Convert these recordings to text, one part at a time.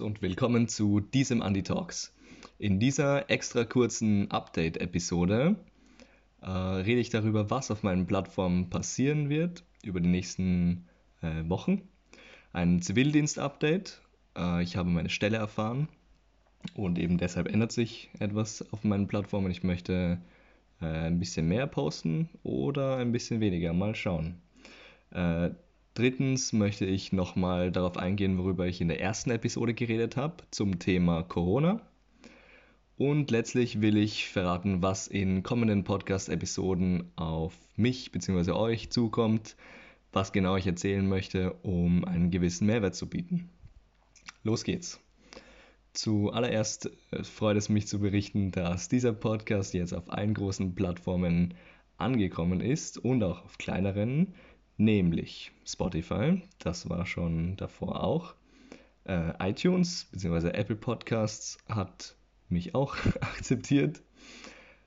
und willkommen zu diesem Andy Talks. In dieser extra kurzen Update-Episode äh, rede ich darüber, was auf meinen Plattformen passieren wird über die nächsten äh, Wochen. Ein Zivildienst-Update. Äh, ich habe meine Stelle erfahren und eben deshalb ändert sich etwas auf meinen Plattformen. Ich möchte äh, ein bisschen mehr posten oder ein bisschen weniger. Mal schauen. Drittens möchte ich nochmal darauf eingehen, worüber ich in der ersten Episode geredet habe, zum Thema Corona. Und letztlich will ich verraten, was in kommenden Podcast-Episoden auf mich bzw. euch zukommt, was genau ich erzählen möchte, um einen gewissen Mehrwert zu bieten. Los geht's. Zuallererst äh, freut es mich zu berichten, dass dieser Podcast jetzt auf allen großen Plattformen angekommen ist und auch auf kleineren, nämlich Spotify, das war schon davor auch. Äh, iTunes bzw. Apple Podcasts hat mich auch akzeptiert.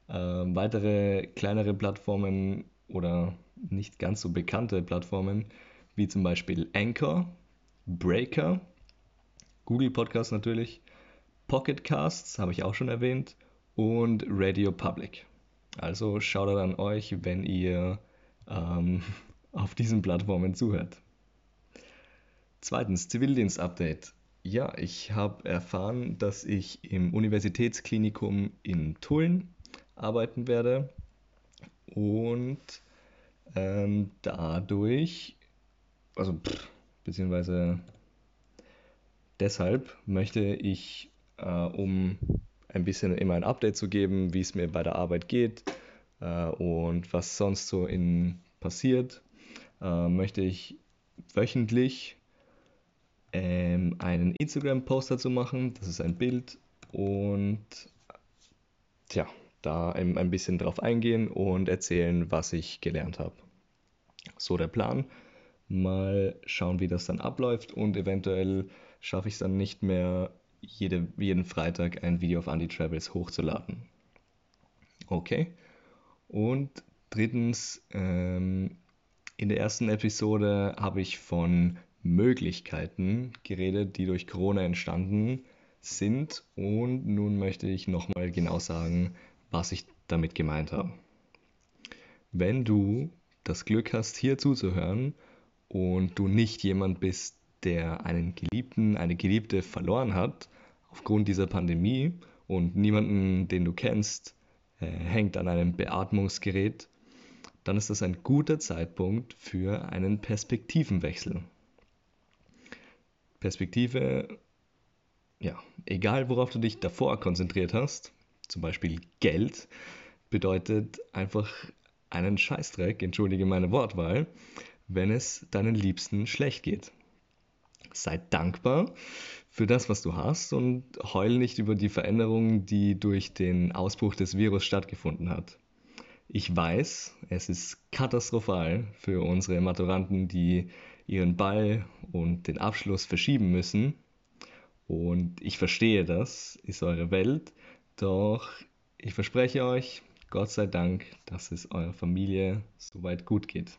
Äh, weitere kleinere Plattformen oder nicht ganz so bekannte Plattformen, wie zum Beispiel Anchor, Breaker, Google Podcasts natürlich, Pocket Casts habe ich auch schon erwähnt und Radio Public. Also schaut an euch, wenn ihr ähm, auf diesen Plattformen zuhört. Zweitens, Zivildienst-Update. Ja, ich habe erfahren, dass ich im Universitätsklinikum in Tulln arbeiten werde und ähm, dadurch, also pff, beziehungsweise deshalb möchte ich, äh, um ein bisschen immer ein Update zu geben, wie es mir bei der Arbeit geht äh, und was sonst so in passiert, äh, möchte ich wöchentlich ähm, einen Instagram-Post dazu machen. Das ist ein Bild und tja, da ein, bisschen drauf eingehen und erzählen, was ich gelernt habe. So der Plan. Mal schauen, wie das dann abläuft und eventuell schaffe ich es dann nicht mehr, jede, jeden Freitag ein Video auf Andy Travels hochzuladen. Okay. Und drittens, ähm, in der ersten Episode habe ich von Möglichkeiten geredet, die durch Corona entstanden sind. Und nun möchte ich nochmal genau sagen, was ich damit gemeint habe. Wenn du das Glück hast, hier zuzuhören und du nicht jemand bist, der einen Geliebten, eine Geliebte verloren hat aufgrund dieser Pandemie und niemanden, den du kennst, äh, hängt an einem Beatmungsgerät dann ist das ein guter Zeitpunkt für einen Perspektivenwechsel. Perspektive, ja, egal worauf du dich davor konzentriert hast, zum Beispiel Geld, bedeutet einfach einen Scheißdreck, entschuldige meine Wortwahl, wenn es deinen Liebsten schlecht geht. Sei dankbar für das, was du hast und heul nicht über die Veränderungen, die durch den Ausbruch des Virus stattgefunden hat. Ich weiß, es ist katastrophal für unsere Maturanten, die ihren Ball und den Abschluss verschieben müssen. Und ich verstehe das, ist eure Welt. Doch ich verspreche euch, Gott sei Dank, dass es eurer Familie soweit gut geht.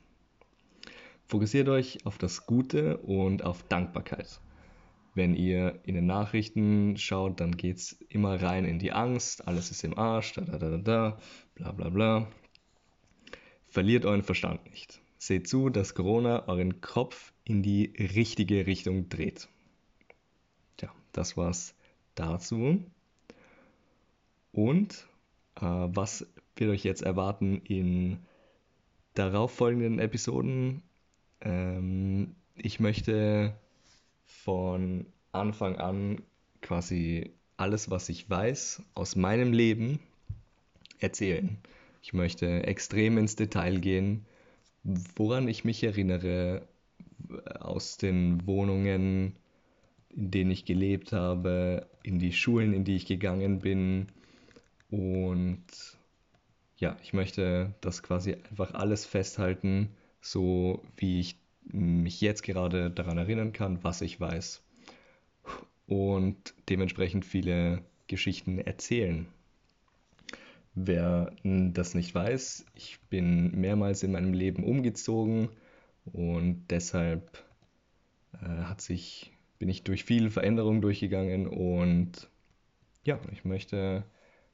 Fokussiert euch auf das Gute und auf Dankbarkeit. Wenn ihr in den Nachrichten schaut, dann geht es immer rein in die Angst, alles ist im Arsch, da da da da, bla bla bla. Verliert euren Verstand nicht. Seht zu, dass Corona euren Kopf in die richtige Richtung dreht. Tja, das war's dazu. Und äh, was wird euch jetzt erwarten in darauffolgenden Episoden? Ähm, ich möchte von Anfang an quasi alles, was ich weiß aus meinem Leben erzählen. Ich möchte extrem ins Detail gehen, woran ich mich erinnere aus den Wohnungen, in denen ich gelebt habe, in die Schulen, in die ich gegangen bin. Und ja, ich möchte das quasi einfach alles festhalten, so wie ich mich jetzt gerade daran erinnern kann, was ich weiß. Und dementsprechend viele Geschichten erzählen. Wer das nicht weiß, ich bin mehrmals in meinem Leben umgezogen und deshalb äh, hat sich bin ich durch viele Veränderungen durchgegangen und ja, ich möchte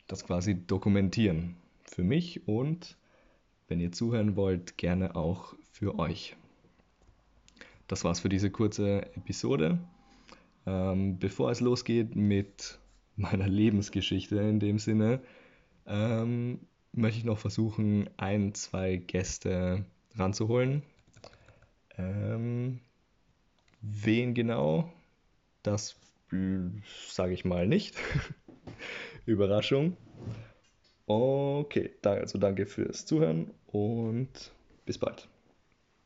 das quasi dokumentieren für mich und wenn ihr zuhören wollt, gerne auch für euch. Das war's für diese kurze Episode. Ähm, bevor es losgeht mit meiner Lebensgeschichte in dem Sinne, ähm, möchte ich noch versuchen, ein, zwei Gäste ranzuholen. Ähm, wen genau? Das sage ich mal nicht. Überraschung. Okay, also danke fürs Zuhören und bis bald.